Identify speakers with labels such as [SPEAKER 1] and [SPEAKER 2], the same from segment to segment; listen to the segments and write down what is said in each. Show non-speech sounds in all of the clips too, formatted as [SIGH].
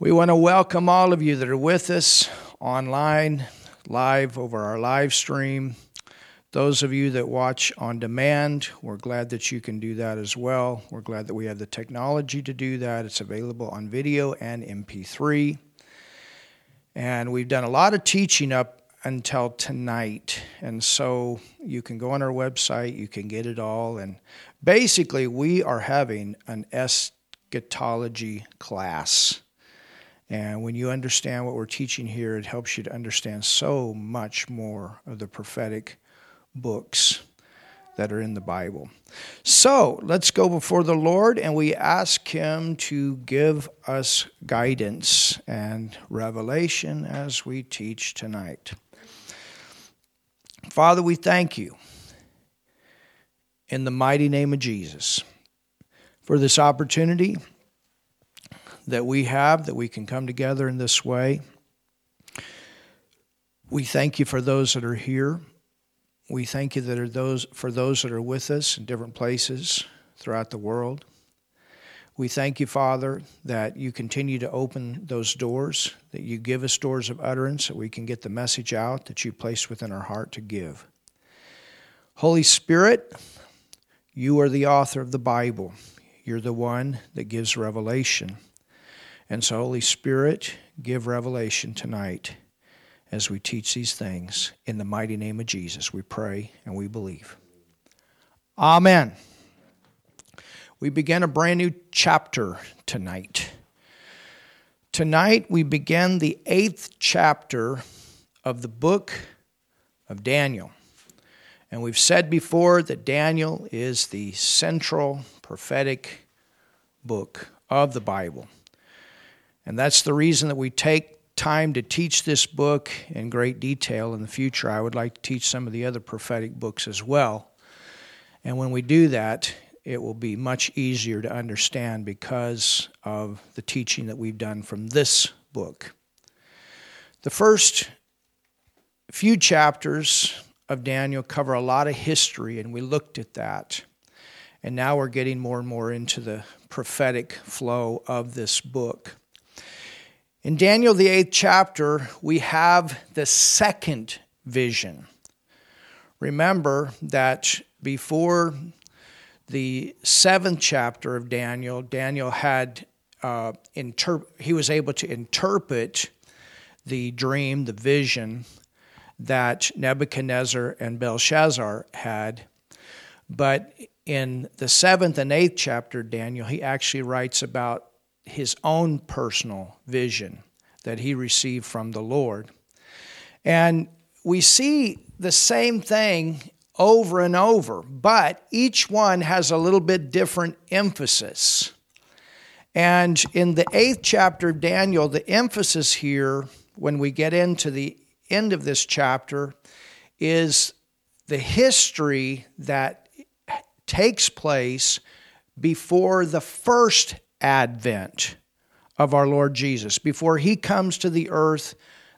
[SPEAKER 1] We want to welcome all of you that are with us online, live over our live stream. Those of you that watch on demand, we're glad that you can do that as well. We're glad that we have the technology to do that. It's available on video and MP3. And we've done a lot of teaching up until tonight. And so you can go on our website, you can get it all. And basically, we are having an eschatology class and when you understand what we're teaching here, it helps you to understand so much more of the prophetic books that are in the Bible. So let's go before the Lord and we ask Him to give us guidance and revelation as we teach tonight. Father, we thank you in the mighty name of Jesus for this opportunity that we have that we can come together in this way. We thank you for those that are here. We thank you that are those for those that are with us in different places throughout the world. We thank you, Father, that you continue to open those doors, that you give us doors of utterance, that we can get the message out that you placed within our heart to give. Holy Spirit, you are the author of the Bible. You're the one that gives revelation. And so, Holy Spirit, give revelation tonight as we teach these things. In the mighty name of Jesus, we pray and we believe. Amen. We begin a brand new chapter tonight. Tonight, we begin the eighth chapter of the book of Daniel. And we've said before that Daniel is the central prophetic book of the Bible. And that's the reason that we take time to teach this book in great detail in the future. I would like to teach some of the other prophetic books as well. And when we do that, it will be much easier to understand because of the teaching that we've done from this book. The first few chapters of Daniel cover a lot of history, and we looked at that. And now we're getting more and more into the prophetic flow of this book. In Daniel, the eighth chapter, we have the second vision. Remember that before the seventh chapter of Daniel, Daniel had uh, interp- he was able to interpret the dream, the vision that Nebuchadnezzar and Belshazzar had. But in the seventh and eighth chapter, Daniel, he actually writes about his own personal vision that he received from the Lord. And we see the same thing over and over, but each one has a little bit different emphasis. And in the eighth chapter of Daniel, the emphasis here, when we get into the end of this chapter, is the history that takes place before the first advent of our Lord Jesus, before he comes to the earth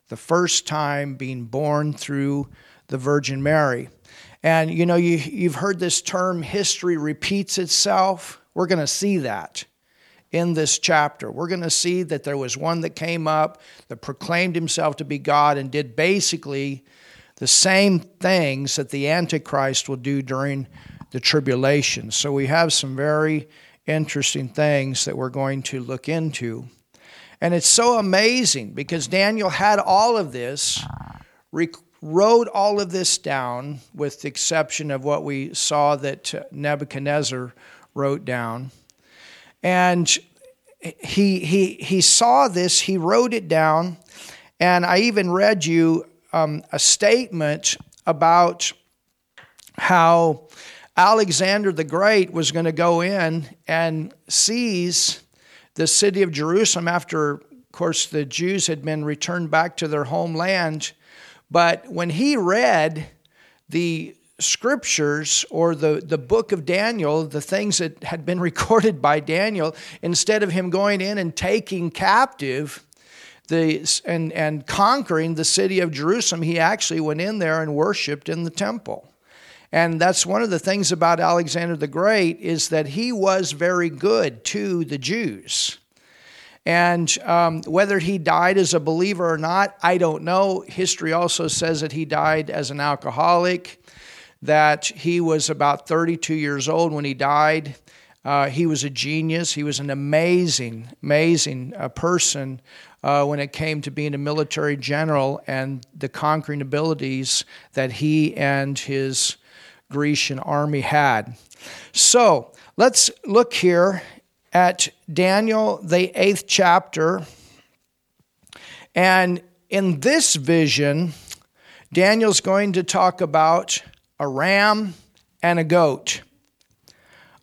[SPEAKER 1] the first time being born through the Virgin Mary. And you know, you, you've heard this term, history repeats itself. We're going to see that in this chapter. We're going to see that there was one that came up that proclaimed himself to be God and did basically the same things that the Antichrist will do during the tribulation. So we have some very interesting things that we're going to look into. And it's so amazing because Daniel had all of this, wrote all of this down, with the exception of what we saw that Nebuchadnezzar wrote down. And he, he, he saw this, he wrote it down, and I even read you um, a statement about how Alexander the Great was going to go in and seize the city of Jerusalem after, of course, the Jews had been returned back to their homeland. But when he read the scriptures or the, the book of Daniel, the things that had been [LAUGHS] recorded by Daniel, instead of him going in and taking captive, the, and, and conquering the city of Jerusalem, he actually went in there and worshiped in the temple. And that's one of the things about Alexander the Great is that he was very good to the Jews. And um, whether he died as a believer or not, I don't know. History also says that he died as an alcoholic, that he was about 32 years old when he died. Uh, he was a genius. He was an amazing, amazing uh, person uh, when it came to being a military general and the conquering abilities that he and his Grecian army had. So let's look here at Daniel, the eighth chapter. And in this vision, Daniel's going to talk about a ram and a goat.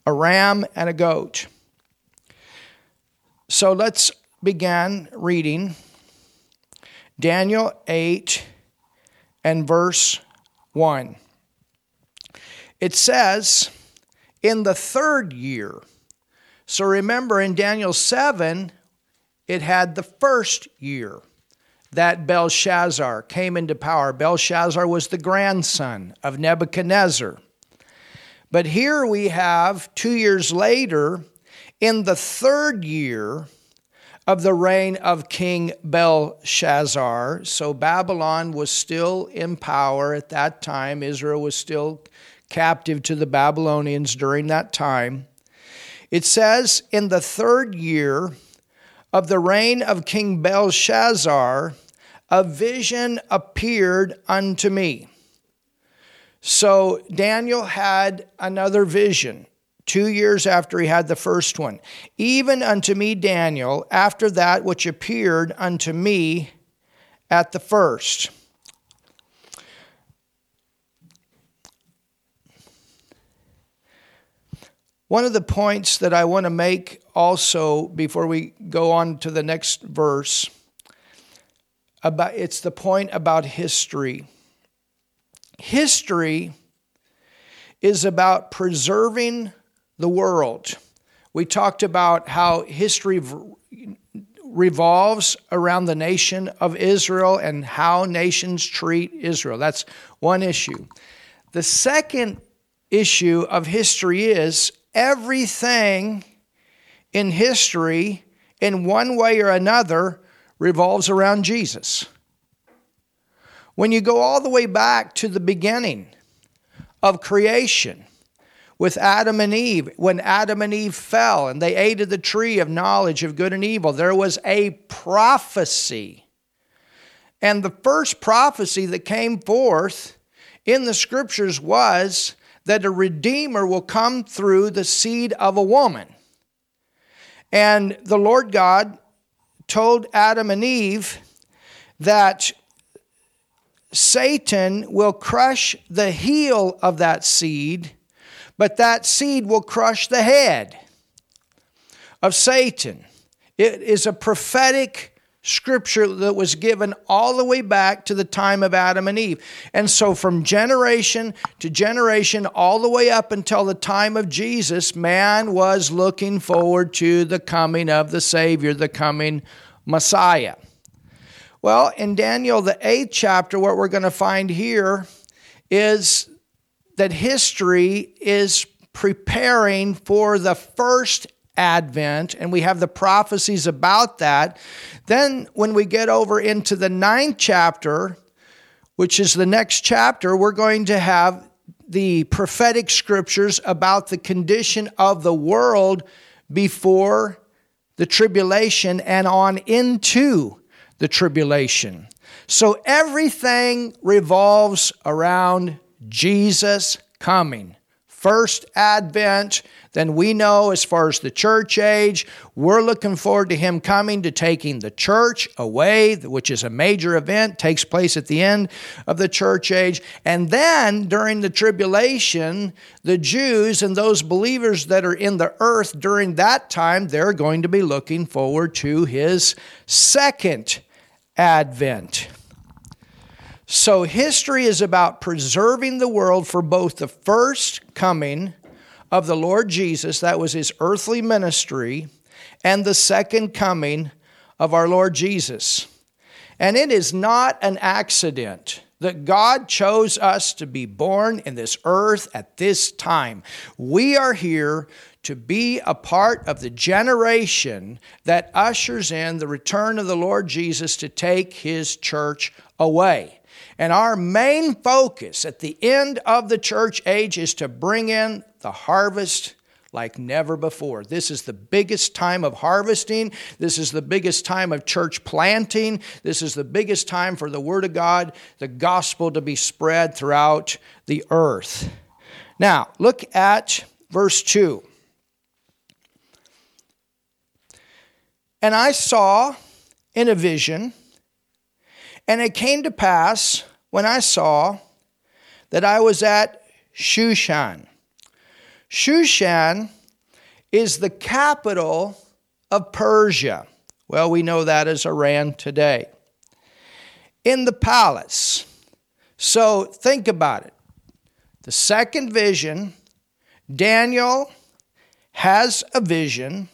[SPEAKER 1] A ram and a goat. So let's begin reading Daniel 8 and verse 1. It says, in the third year. So remember in Daniel 7, it had the first year that Belshazzar came into power. Belshazzar was the grandson of Nebuchadnezzar. But here we have two years later, in the third year of the reign of King Belshazzar. So Babylon was still in power at that time, Israel was still captive to the Babylonians during that time. It says, In the third year of the reign of King Belshazzar, a vision appeared unto me. So Daniel had another vision two years after he had the first one. Even unto me, Daniel, after that which appeared unto me at the first. One of the points that I want to make also before we go on to the next verse about it's the point about history. History is about preserving the world. We talked about how history revolves around the nation of Israel and how nations treat Israel. That's one issue. The second issue of history is everything in history, in one way or another, revolves around Jesus. When you go all the way back to the beginning of creation, with Adam and Eve, when Adam and Eve fell and they ate of the tree of knowledge of good and evil, there was a prophecy. And the first prophecy that came forth in the scriptures was that a redeemer will come through the seed of a woman. And the Lord God told Adam and Eve that Satan will crush the heel of that seed, but that seed will crush the head of Satan. It is a prophetic scripture that was given all the way back to the time of Adam and Eve. And so, from generation to generation, all the way up until the time of Jesus, man was looking forward to the coming of the Savior, the coming Messiah. Well, in Daniel, the eighth chapter, what we're going to find here is that history is preparing for the first Advent, and we have the prophecies about that. Then, when we get over into the ninth chapter, which is the next chapter, we're going to have the prophetic scriptures about the condition of the world before the tribulation and on into the tribulation. So everything revolves around Jesus coming first advent, then we know as far as the church age, we're looking forward to him coming to taking the church away, which is a major event, takes place at the end of the church age. And then during the tribulation, the Jews and those believers that are in the earth during that time, they're going to be looking forward to his second advent. So history is about preserving the world for both the first coming of the Lord Jesus, that was his earthly ministry, and the second coming of our Lord Jesus. And it is not an accident that God chose us to be born in this earth at this time. We are here to be a part of the generation that ushers in the return of the Lord Jesus to take his church away. And our main focus at the end of the church age is to bring in the harvest like never before. This is the biggest time of harvesting. This is the biggest time of church planting. This is the biggest time for the Word of God, the gospel to be spread throughout the earth. Now, look at verse 2. And I saw in a vision, and it came to pass when I saw that I was at Shushan. Shushan is the capital of Persia. Well, we know that as Iran today. In the palace. So think about it. The second vision, Daniel has a vision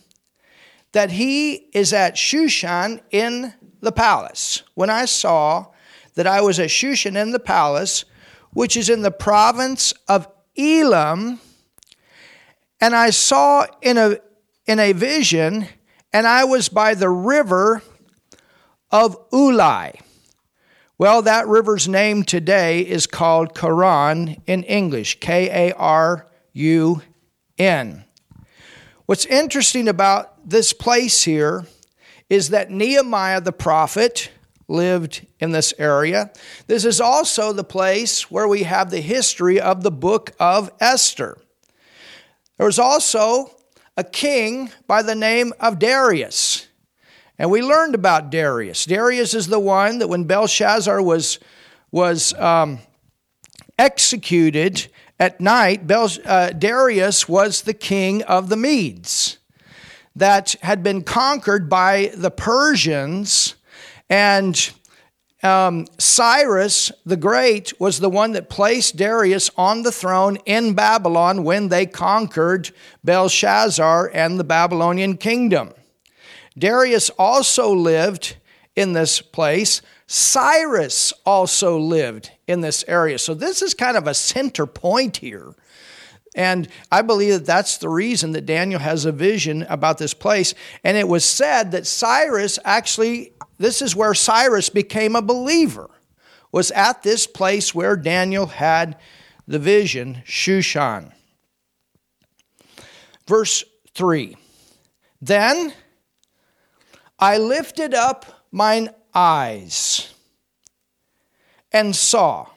[SPEAKER 1] that he is at Shushan in the palace. When I saw that I was at Shushan in the palace, which is in the province of Elam, and I saw in a in a vision, and I was by the river of Ulai. Well, that river's name today is called Karun in English, K A R U N. What's interesting about this place here is that Nehemiah the prophet lived in this area. This is also the place where we have the history of the book of Esther. There was also a king by the name of Darius. And we learned about Darius. Darius is the one that when Belshazzar was, was um, executed at night, Bel- uh, Darius was the king of the Medes that had been conquered by the Persians and um, Cyrus the Great was the one that placed Darius on the throne in Babylon when they conquered Belshazzar and the Babylonian kingdom. Darius also lived in this place. Cyrus also lived in this area. So, this is kind of a center point here. And I believe that that's the reason that Daniel has a vision about this place. And it was said that Cyrus actually this is where Cyrus became a believer, was at this place where Daniel had the vision, Shushan. Verse 3 Then I lifted up mine eyes and saw,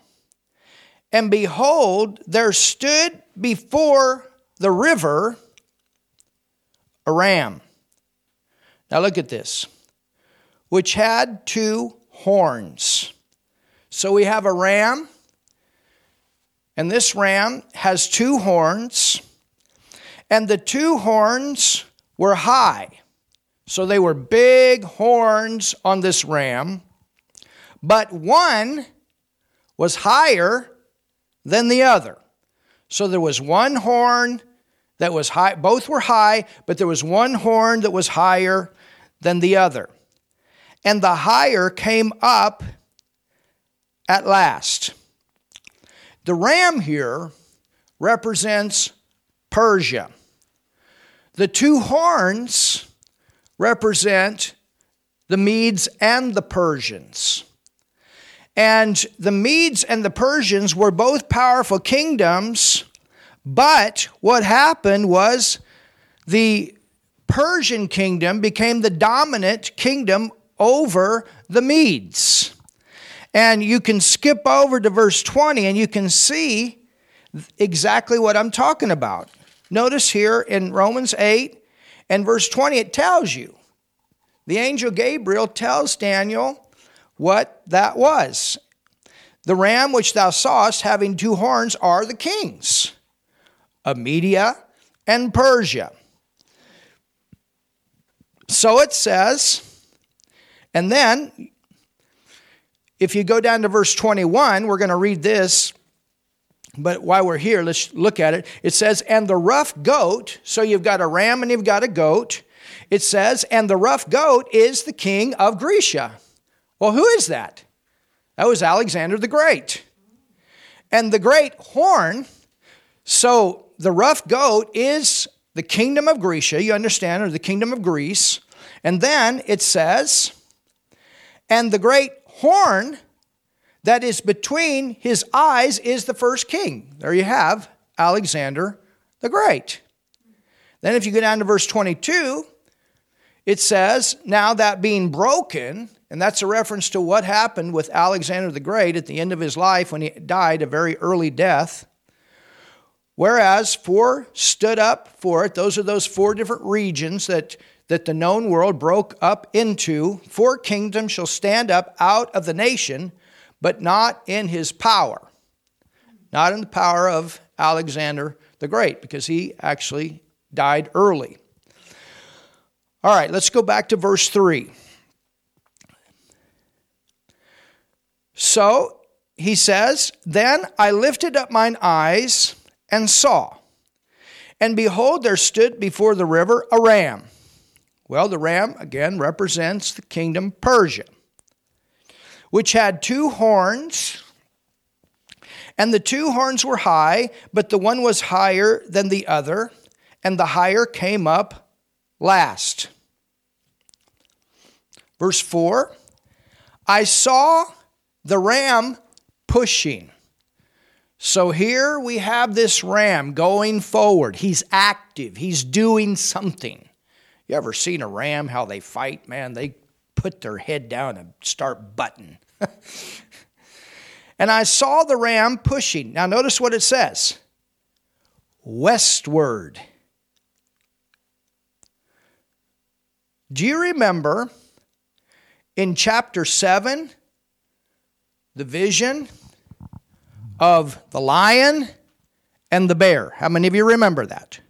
[SPEAKER 1] and behold, there stood before the river a ram. Now look at this which had two horns. So we have a ram, and this ram has two horns, and the two horns were high. So they were big horns on this ram, but one was higher than the other. So there was one horn that was high, both were high, but there was one horn that was higher than the other and the higher came up at last. The ram here represents Persia. The two horns represent the Medes and the Persians. And the Medes and the Persians were both powerful kingdoms, but what happened was the Persian kingdom became the dominant kingdom over the Medes. And you can skip over to verse 20 and you can see exactly what I'm talking about. Notice here in Romans 8 and verse 20, it tells you. The angel Gabriel tells Daniel what that was. The ram which thou sawest having two horns are the kings of Media and Persia. So it says, and then, if you go down to verse 21, we're going to read this, but while we're here, let's look at it. It says, And the rough goat, so you've got a ram and you've got a goat. It says, And the rough goat is the king of Grecia. Well, who is that? That was Alexander the Great. And the great horn, so the rough goat is the kingdom of Grecia, you understand, or the kingdom of Greece. And then it says, and the great horn that is between his eyes is the first king. There you have Alexander the Great. Then, if you go down to verse 22, it says, Now that being broken, and that's a reference to what happened with Alexander the Great at the end of his life when he died a very early death. Whereas four stood up for it, those are those four different regions that that the known world broke up into, four kingdoms shall stand up out of the nation, but not in his power. Not in the power of Alexander the Great, because he actually died early. All right, let's go back to verse 3. So he says, Then I lifted up mine eyes and saw, and behold, there stood before the river a ram well, the ram again represents the kingdom Persia, which had two horns, and the two horns were high, but the one was higher than the other, and the higher came up last. Verse 4 I saw the ram pushing. So here we have this ram going forward. He's active, he's doing something. You ever seen a ram, how they fight? Man, they put their head down and start butting. [LAUGHS] and I saw the ram pushing. Now, notice what it says westward. Do you remember in chapter 7 the vision of the lion and the bear? How many of you remember that?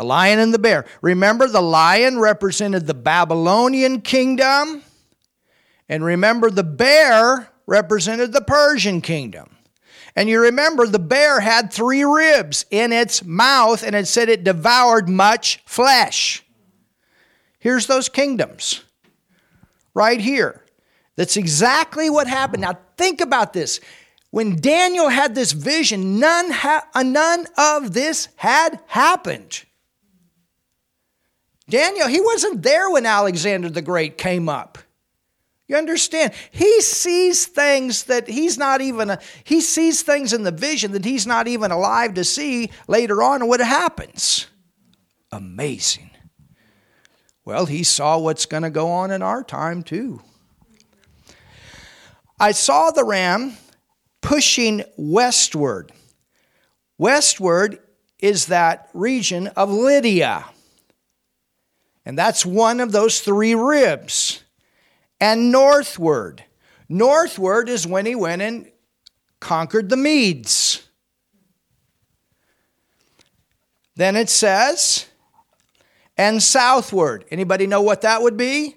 [SPEAKER 1] The lion and the bear. Remember, the lion represented the Babylonian kingdom. And remember, the bear represented the Persian kingdom. And you remember, the bear had three ribs in its mouth, and it said it devoured much flesh. Here's those kingdoms right here. That's exactly what happened. Now, think about this. When Daniel had this vision, none, ha- none of this had happened. Daniel, he wasn't there when Alexander the Great came up. You understand? He sees things that he's not even, a, he sees things in the vision that he's not even alive to see later on what happens. Amazing. Well, he saw what's going to go on in our time too. I saw the ram pushing westward. Westward is that region of Lydia. And that's one of those three ribs. And northward. Northward is when he went and conquered the Medes. Then it says, and southward. Anybody know what that would be?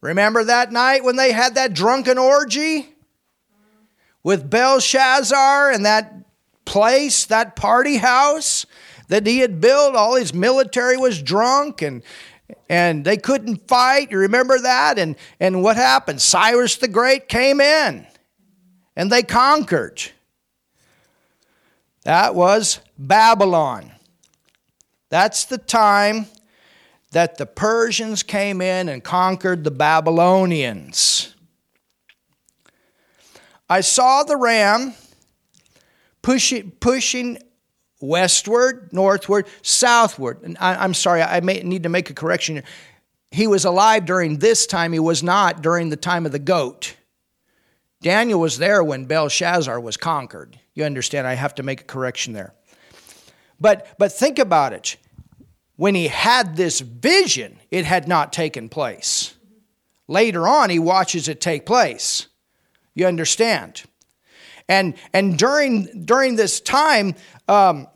[SPEAKER 1] Remember that night when they had that drunken orgy with Belshazzar and that place, that party house? that he had built. All his military was drunk and and they couldn't fight. You remember that? And and what happened? Cyrus the Great came in and they conquered. That was Babylon. That's the time that the Persians came in and conquered the Babylonians. I saw the ram pushing, pushing westward, northward, southward. And I, am sorry, I may need to make a correction here. He was alive during this time, he was not during the time of the goat. Daniel was there when Belshazzar was conquered. You understand, I have to make a correction there. But, but think about it. When he had this vision, it had not taken place. Later on, he watches it take place. You understand? And, and during, during this time, um,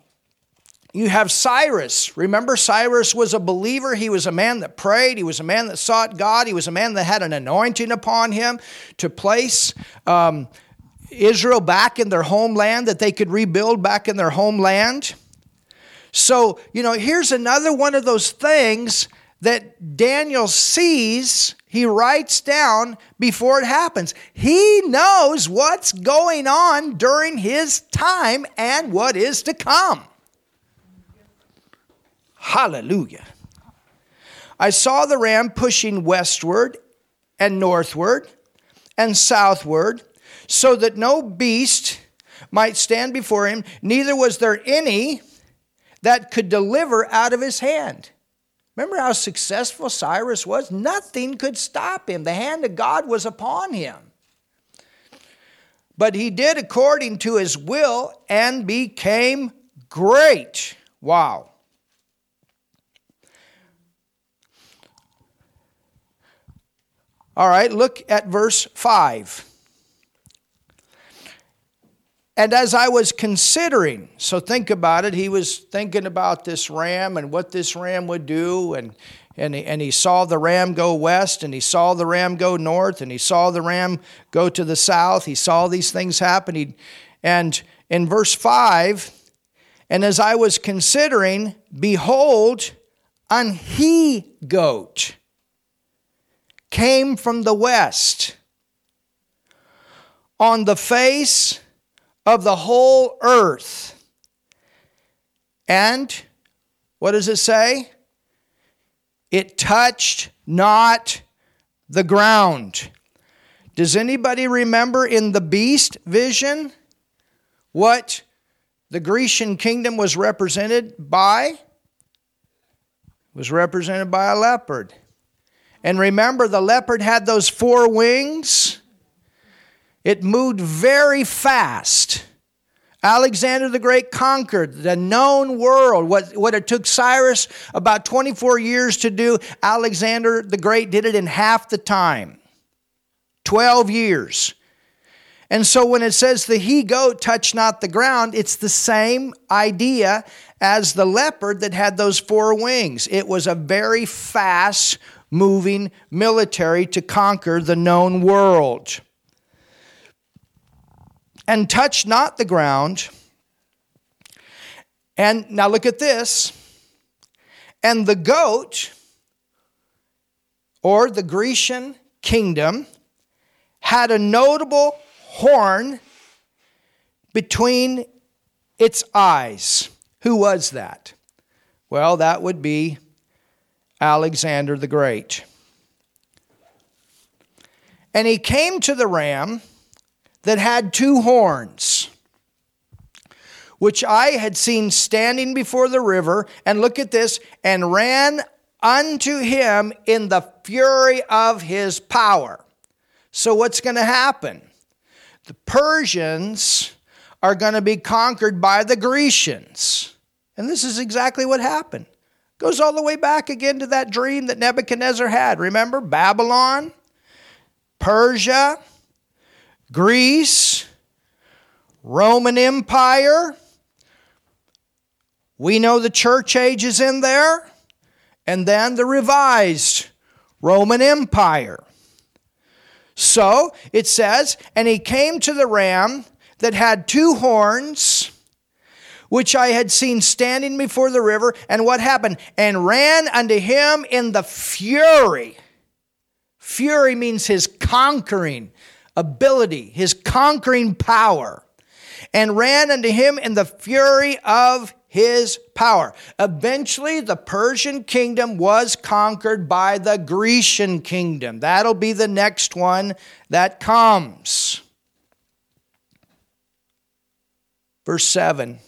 [SPEAKER 1] you have Cyrus. Remember, Cyrus was a believer. He was a man that prayed. He was a man that sought God. He was a man that had an anointing upon him to place um, Israel back in their homeland, that they could rebuild back in their homeland. So, you know, here's another one of those things that Daniel sees he writes down before it happens. He knows what's going on during his time and what is to come. Hallelujah. I saw the ram pushing westward and northward and southward so that no beast might stand before him, neither was there any that could deliver out of his hand. Remember how successful Cyrus was? Nothing could stop him. The hand of God was upon him. But he did according to his will and became great. Wow. All right, look at verse 5. And as I was considering, so think about it, he was thinking about this ram and what this ram would do. And, and, he, and he saw the ram go west, and he saw the ram go north, and he saw the ram go to the south. He saw these things happen. He, and in verse 5, and as I was considering, behold, an he goat came from the west on the face of the whole earth. And what does it say? It touched not the ground. Does anybody remember in the beast vision what the Grecian kingdom was represented by? It was represented by a leopard. And remember, the leopard had those four wings it moved very fast. Alexander the Great conquered the known world. What, what it took Cyrus about 24 years to do, Alexander the Great did it in half the time 12 years. And so when it says the he goat touched not the ground, it's the same idea as the leopard that had those four wings. It was a very fast moving military to conquer the known world and touch not the ground. And now look at this. And the goat, or the Grecian kingdom, had a notable horn between its eyes. Who was that? Well, that would be Alexander the Great. And he came to the ram that had two horns, which I had seen standing before the river, and look at this, and ran unto him in the fury of his power. So, what's going to happen? The Persians are going to be conquered by the Grecians. And this is exactly what happened. Goes all the way back again to that dream that Nebuchadnezzar had. Remember? Babylon, Persia, Greece, Roman Empire. We know the church age is in there, and then the revised Roman Empire. So it says, and he came to the ram that had two horns, which I had seen standing before the river. And what happened? And ran unto him in the fury. Fury means his conquering, ability, his conquering power, and ran unto him in the fury of his power. Eventually, the Persian kingdom was conquered by the Grecian kingdom. That'll be the next one that comes. Verse 7.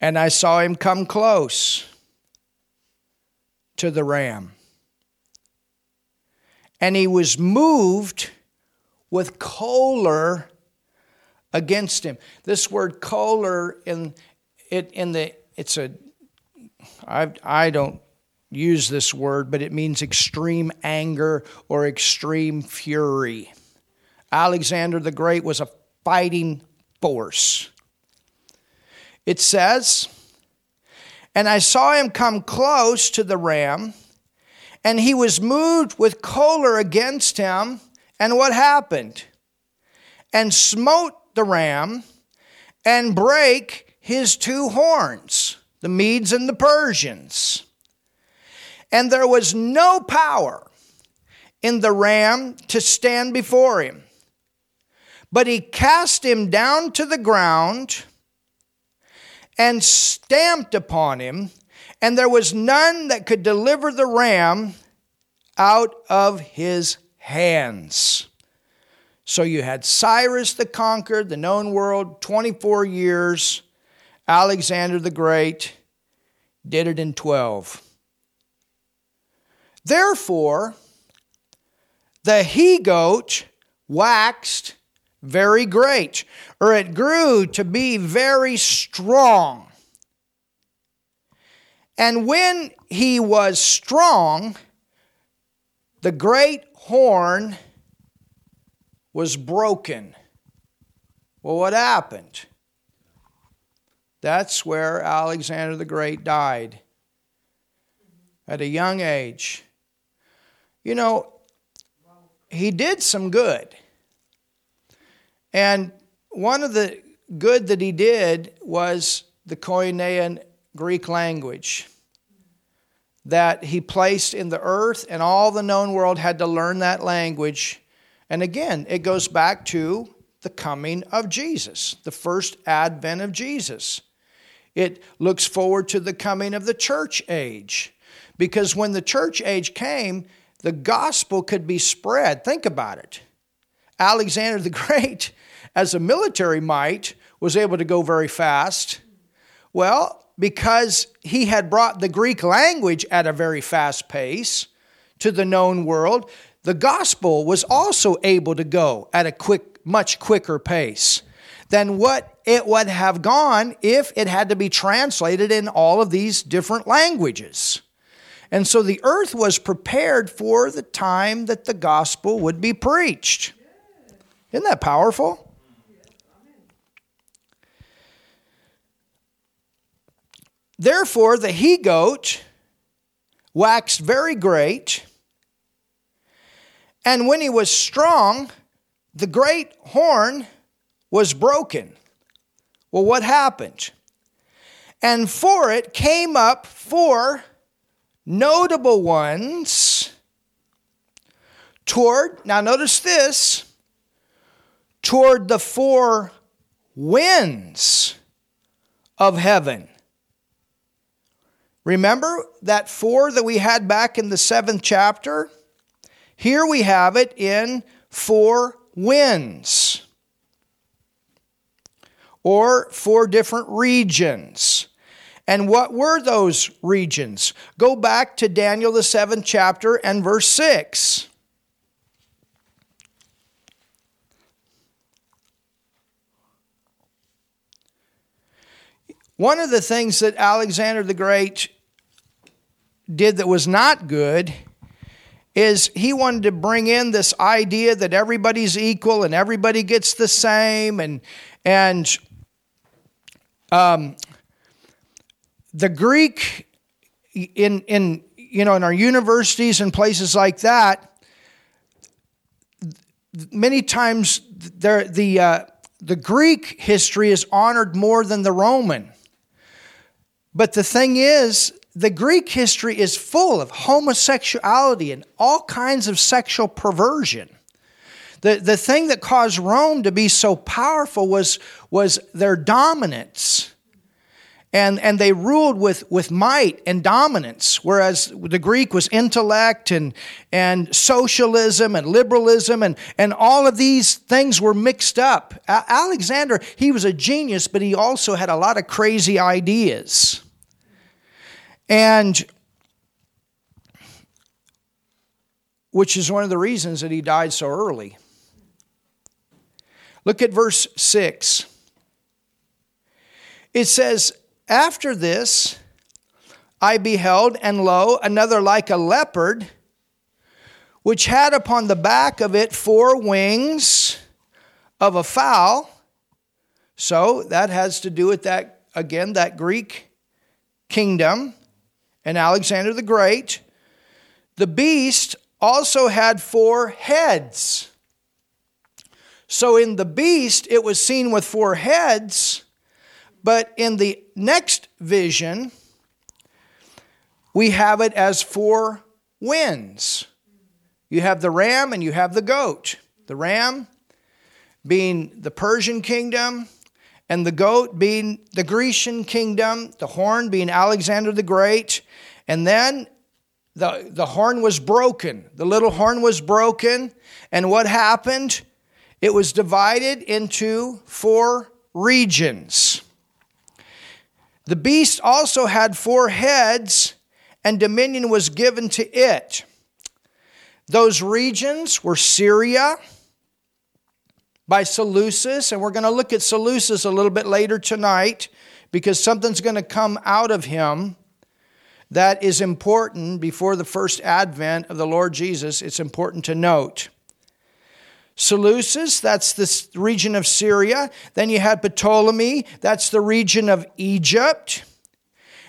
[SPEAKER 1] And I saw him come close to the ram and he was moved with choler against him. This word choler in it in the it's a I I don't use this word, but it means extreme anger or extreme fury. Alexander the Great was a fighting force. It says, and I saw him come close to the ram and he was moved with choler against him. And what happened? And smote the ram and brake his two horns, the Medes and the Persians. And there was no power in the ram to stand before him. But he cast him down to the ground and stamped upon him and there was none that could deliver the ram out of his hands. So you had Cyrus the Conquered, the known world, 24 years. Alexander the Great did it in 12. Therefore, the he goat waxed very great, or it grew to be very strong. And when he was strong, the great horn was broken. Well, what happened? That's where Alexander the Great died at a young age. You know, he did some good. And one of the good that he did was the Koinean Greek language that he placed in the earth, and all the known world had to learn that language. And again, it goes back to the coming of Jesus, the first advent of Jesus. It looks forward to the coming of the church age, because when the church age came, the gospel could be spread. Think about it. Alexander the [LAUGHS] Great, as a military might, was able to go very fast. Well, because he had brought the Greek language at a very fast pace to the known world, the gospel was also able to go at a quick, much quicker pace than what it would have gone if it had to be translated in all of these different languages. And so the earth was prepared for the time that the gospel would be preached. Isn't that powerful? Therefore, the he goat waxed very great. And when he was strong, the great horn was broken. Well, what happened? And for it came up four notable ones toward, now notice this, toward the four winds of heaven Remember that four that we had back in the seventh chapter? Here we have it in four winds or four different regions. And what were those regions? Go back to Daniel, the seventh chapter, and verse 6. One of the things that Alexander the Great did that was not good is he wanted to bring in this idea that everybody's equal and everybody gets the same and and um, the greek in in you know in our universities and places like that many times there the uh, the greek history is honored more than the roman but the thing is the Greek history is full of homosexuality and all kinds of sexual perversion. The, the thing that caused Rome to be so powerful was, was their dominance. And, and they ruled with, with might and dominance, whereas the Greek was intellect and, and socialism and liberalism, and, and all of these things were mixed up. A- Alexander, he was a genius, but he also had a lot of crazy ideas. And which is one of the reasons that he died so early. Look at verse 6. It says, After this I beheld, and lo, another like a leopard, which had upon the back of it four wings of a fowl. So that has to do with that, again, that Greek kingdom and Alexander the Great. The beast also had four heads. So in the beast, it was seen with four heads, but in the next vision, we have it as four winds. You have the ram and you have the goat. The ram being the Persian kingdom, and the goat being the Grecian kingdom, the horn being Alexander the Great. And then the, the horn was broken. The little horn was broken. And what happened? It was divided into four regions. The beast also had four heads, and dominion was given to it. Those regions were Syria by Seleucus, and we're going to look at Seleucus a little bit later tonight because something's going to come out of him that is important before the first advent of the Lord Jesus. It's important to note. Seleucus, that's the region of Syria. Then you had Ptolemy, that's the region of Egypt.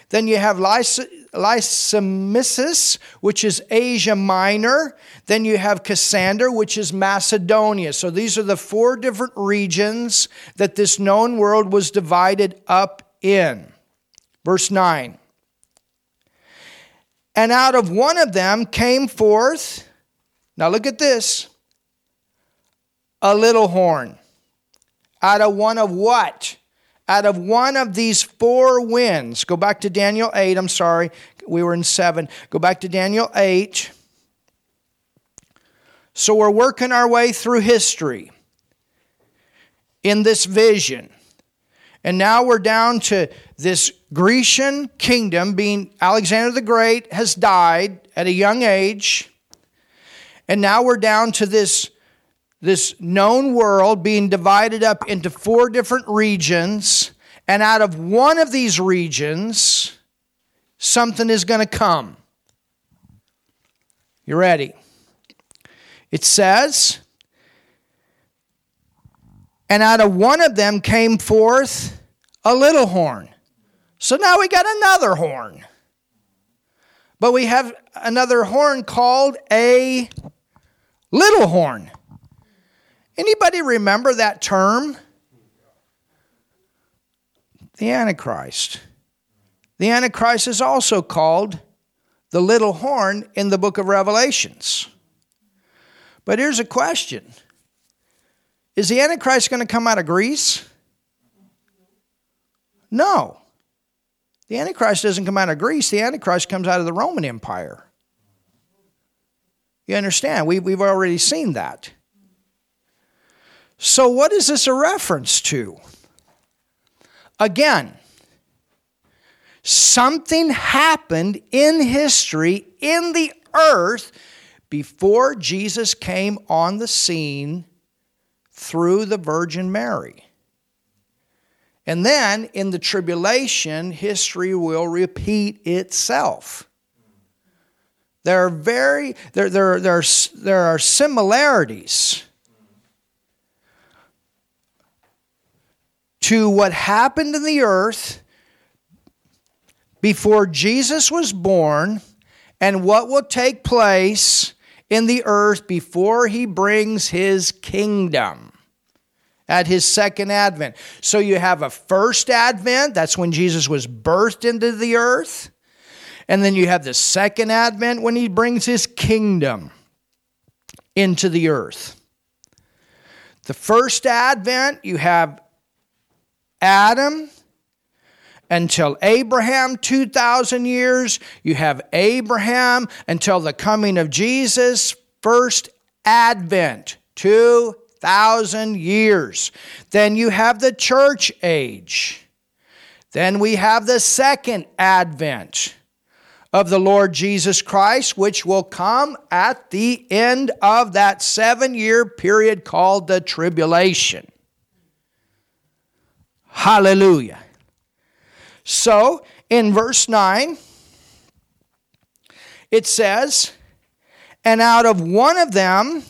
[SPEAKER 1] Then you have Lys- Lysimachus, which is Asia Minor. Then you have Cassander, which is Macedonia. So these are the four different regions that this known world was divided up in. Verse 9. And out of one of them came forth, now look at this, a little horn. Out of one of what? out of one of these four winds. Go back to Daniel 8, I'm sorry, we were in 7. Go back to Daniel 8. So we're working our way through history in this vision. And now we're down to this Grecian kingdom being Alexander the Great has died at a young age. And now we're down to this this known world being divided up into four different regions, and out of one of these regions, something is going to come. You ready? It says, and out of one of them came forth a little horn. So now we got another horn. But we have another horn called a little horn. Anybody remember that term? The Antichrist. The Antichrist is also called the little horn in the book of Revelations. But here's a question Is the Antichrist going to come out of Greece? No. The Antichrist doesn't come out of Greece, the Antichrist comes out of the Roman Empire. You understand? We, we've already seen that. So, what is this a reference to? Again, something happened in history, in the earth, before Jesus came on the scene through the Virgin Mary. And then in the tribulation, history will repeat itself. There are very there, there, there, are, there are similarities to what happened in the earth before Jesus was born and what will take place in the earth before he brings his kingdom at his second advent. So you have a first advent, that's when Jesus was birthed into the earth. And then you have the second advent when he brings his kingdom into the earth. The first advent, you have Adam until Abraham, 2,000 years. You have Abraham until the coming of Jesus, first advent, 2,000 years. Then you have the church age. Then we have the second advent of the Lord Jesus Christ, which will come at the end of that seven year period called the tribulation. Hallelujah. So in verse 9, it says, And out of one of them,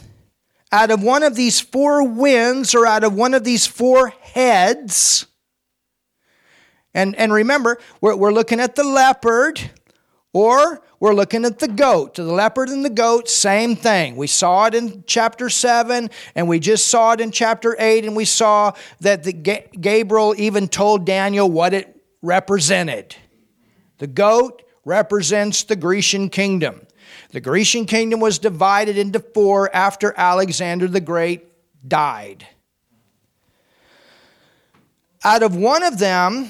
[SPEAKER 1] out of one of these four winds, or out of one of these four heads, and, and remember, we're, we're looking at the leopard. Or we're looking at the goat, the leopard and the goat, same thing. We saw it in chapter 7, and we just saw it in chapter 8, and we saw that the, Gabriel even told Daniel what it represented. The goat represents the Grecian kingdom. The Grecian kingdom was divided into four after Alexander the Great died. Out of one of them,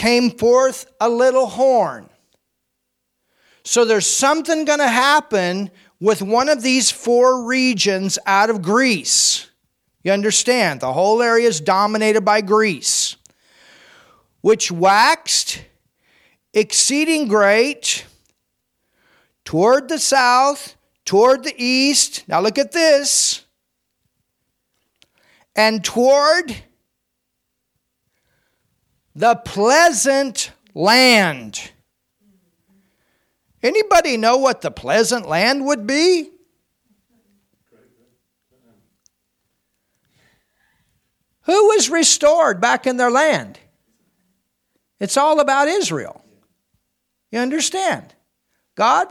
[SPEAKER 1] came forth a little horn. So there's something going to happen with one of these four regions out of Greece. You understand? The whole area is dominated by Greece, which waxed exceeding great toward the south, toward the east. Now look at this. And toward the pleasant land. Anybody know what the pleasant land would be? Who was restored back in their land? It's all about Israel. You understand? God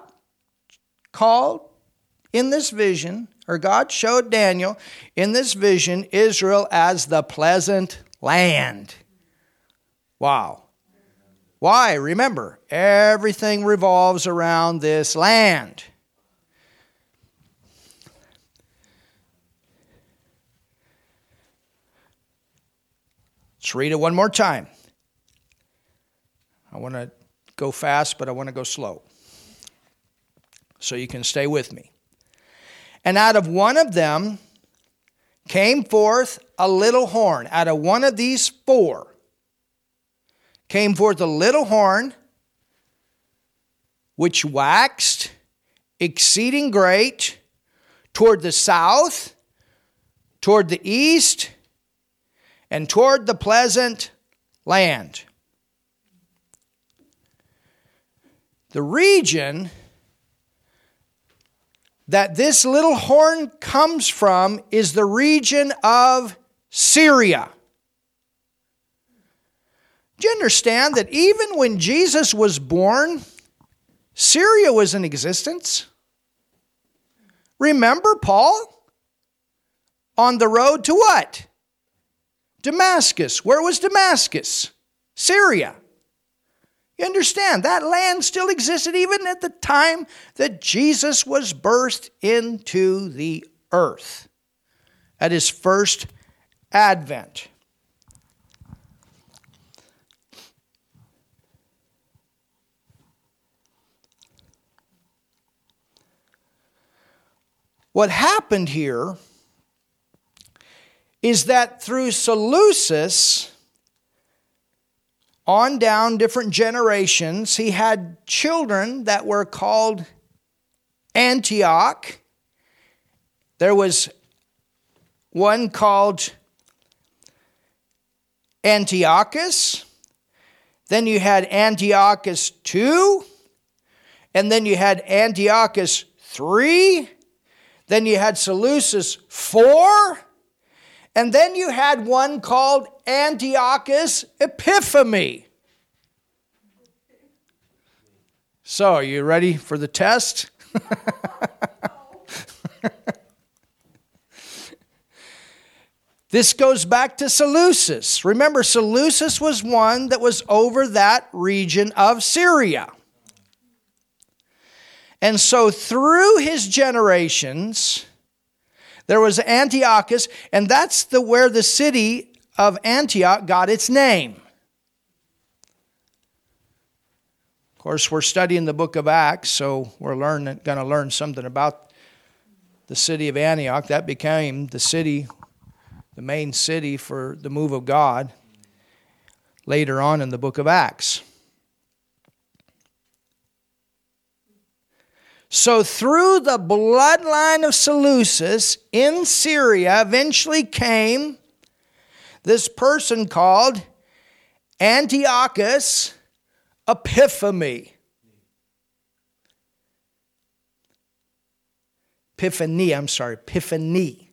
[SPEAKER 1] called in this vision, or God showed Daniel in this vision Israel as the pleasant land. Wow. Why? Remember, everything revolves around this land. Let's read it one more time. I want to go fast, but I want to go slow. So you can stay with me. And out of one of them came forth a little horn, out of one of these four came forth a little horn, which waxed exceeding great toward the south, toward the east, and toward the pleasant land. The region that this little horn comes from is the region of Syria. Do you understand that even when Jesus was born, Syria was in existence? Remember Paul? On the road to what? Damascus. Where was Damascus? Syria. You understand, that land still existed even at the time that Jesus was burst into the earth at his first advent. What happened here is that through Seleucus, on down different generations, he had children that were called Antioch. There was one called Antiochus. Then you had Antiochus II. And then you had Antiochus III. Then you had Seleucus IV. And then you had one called Antiochus Epiphany. So, are you ready for the test? [LAUGHS] this goes back to Seleucus. Remember, Seleucus was one that was over that region of Syria. And so through his generations, there was Antiochus, and that's the where the city of Antioch got its name. Of course, we're studying the book of Acts, so we're going to learn something about the city of Antioch. That became the city, the main city for the move of God later on in the book of Acts. So, through the bloodline of Seleucus in Syria, eventually came this person called Antiochus Epiphany. Epiphany, I'm sorry, Epiphany.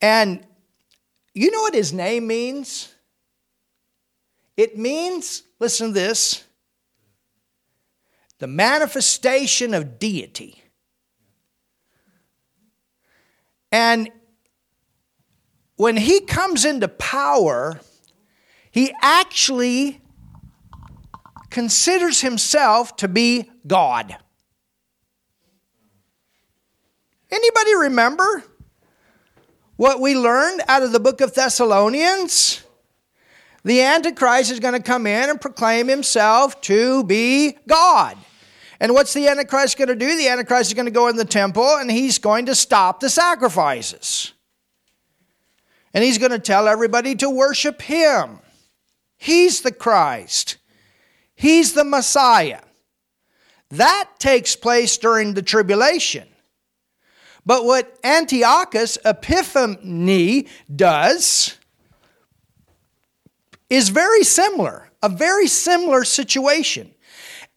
[SPEAKER 1] And you know what his name means? It means, listen to this, the manifestation of deity. And when he comes into power, he actually considers himself to be God. Anybody remember what we learned out of the book of Thessalonians? The Antichrist is going to come in and proclaim himself to be God. And what's the Antichrist going to do? The Antichrist is going to go in the temple and he's going to stop the sacrifices. And he's going to tell everybody to worship him. He's the Christ, he's the Messiah. That takes place during the tribulation. But what Antiochus Epiphany does is very similar, a very similar situation.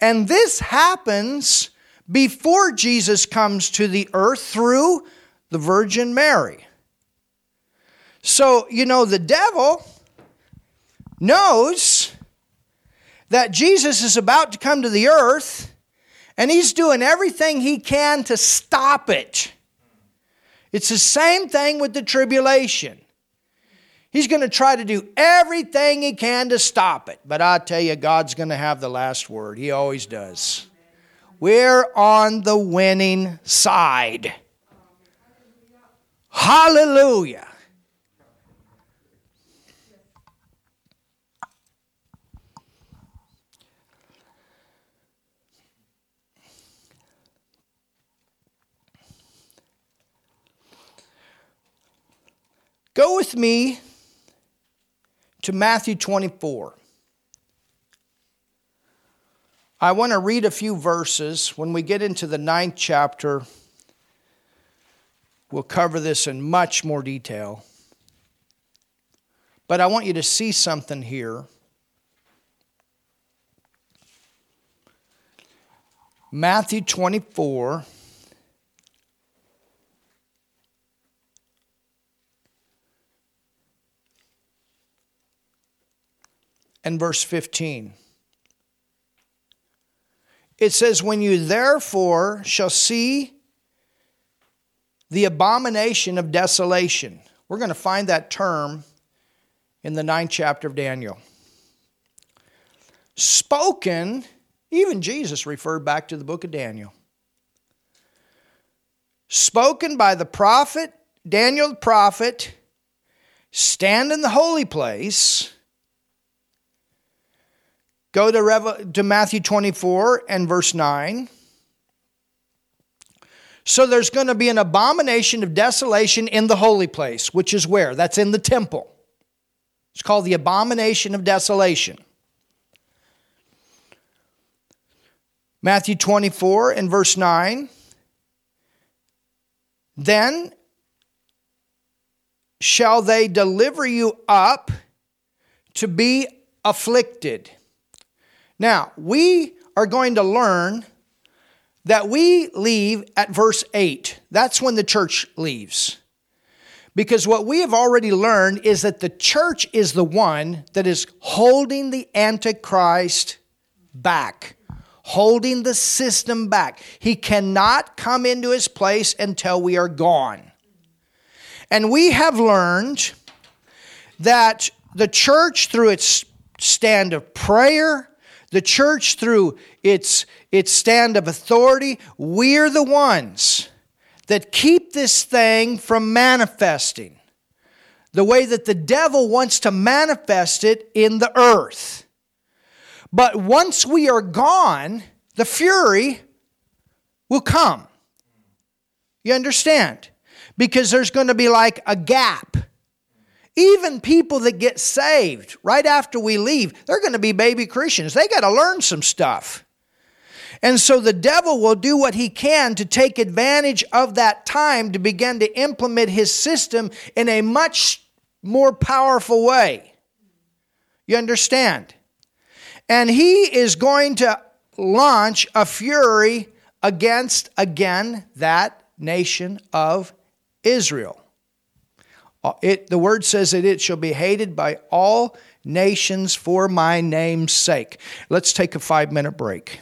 [SPEAKER 1] And this happens before Jesus comes to the earth through the Virgin Mary. So, you know, the devil knows that Jesus is about to come to the earth, and he's doing everything he can to stop it. It's the same thing with the tribulation. He's going to try to do everything he can to stop it. But I tell you, God's going to have the last word. He always does. We're on the winning side. Hallelujah. Go with me to Matthew 24. I want to read a few verses. When we get into the ninth chapter, we'll cover this in much more detail. But I want you to see something here. Matthew 24 and verse 15. It says, When you therefore shall see the abomination of desolation. We're going to find that term in the ninth chapter of Daniel. Spoken, even Jesus referred back to the book of Daniel. Spoken by the prophet, Daniel the prophet, stand in the holy place Go to, Rev- to Matthew 24 and verse 9. So there's going to be an abomination of desolation in the holy place, which is where? That's in the temple. It's called the abomination of desolation. Matthew 24 and verse 9. Then shall they deliver you up to be afflicted now, we are going to learn that we leave at verse 8. That's when the church leaves. Because what we have already learned is that the church is the one that is holding the Antichrist back, holding the system back. He cannot come into his place until we are gone. And we have learned that the church, through its stand of prayer, the church, through its, its stand of authority, we're the ones that keep this thing from manifesting the way that the devil wants to manifest it in the earth. But once we are gone, the fury will come. You understand? Because there's going to be like a gap even people that get saved right after we leave, they're going to be baby Christians. They got to learn some stuff. And so the devil will do what he can to take advantage of that time to begin to implement his system in a much more powerful way. You understand? And he is going to launch a fury against, again, that nation of Israel. Uh, it, the word says that it shall be hated by all nations for my name's sake. Let's take a five minute break.